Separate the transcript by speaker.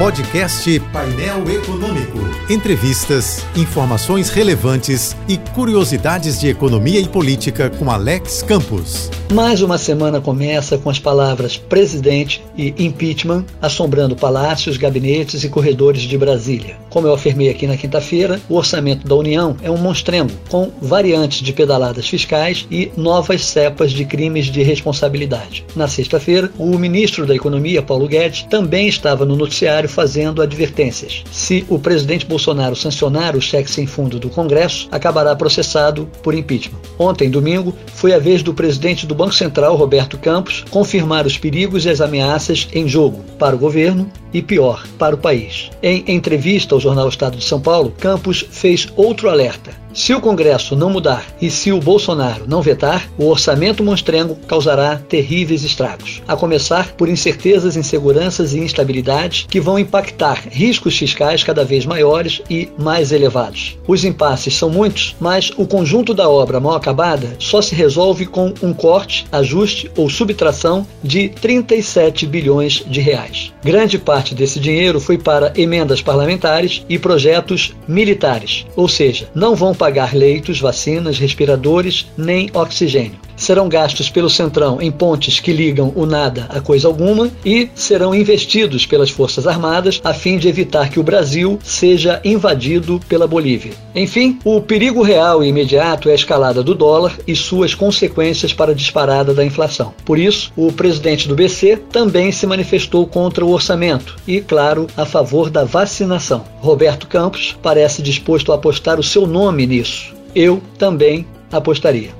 Speaker 1: Podcast Painel Econômico. Entrevistas, informações relevantes e curiosidades de economia e política com Alex Campos.
Speaker 2: Mais uma semana começa com as palavras presidente e impeachment assombrando palácios, gabinetes e corredores de Brasília. Como eu afirmei aqui na quinta-feira, o orçamento da União é um monstremo, com variantes de pedaladas fiscais e novas cepas de crimes de responsabilidade. Na sexta-feira, o ministro da Economia, Paulo Guedes, também estava no noticiário fazendo advertências. Se o presidente Bolsonaro sancionar o cheque sem fundo do Congresso, acabará processado por impeachment. Ontem, domingo, foi a vez do presidente do Banco Central, Roberto Campos, confirmar os perigos e as ameaças em jogo para o governo e, pior, para o país. Em entrevista ao jornal Estado de São Paulo, Campos fez outro alerta. Se o Congresso não mudar e se o Bolsonaro não vetar, o orçamento monstrengo causará terríveis estragos, a começar por incertezas, inseguranças e instabilidades que vão impactar riscos fiscais cada vez maiores e mais elevados. Os impasses são muitos, mas o conjunto da obra mal acabada só se resolve com um corte, ajuste ou subtração de 37 bilhões de reais. Grande parte desse dinheiro foi para emendas parlamentares e projetos militares, ou seja, não vão pagar leitos, vacinas, respiradores nem oxigênio. Serão gastos pelo Centrão em pontes que ligam o nada a coisa alguma e serão investidos pelas Forças Armadas a fim de evitar que o Brasil seja invadido pela Bolívia. Enfim, o perigo real e imediato é a escalada do dólar e suas consequências para a disparada da inflação. Por isso, o presidente do BC também se manifestou contra o orçamento e, claro, a favor da vacinação. Roberto Campos parece disposto a apostar o seu nome nisso. Eu também apostaria.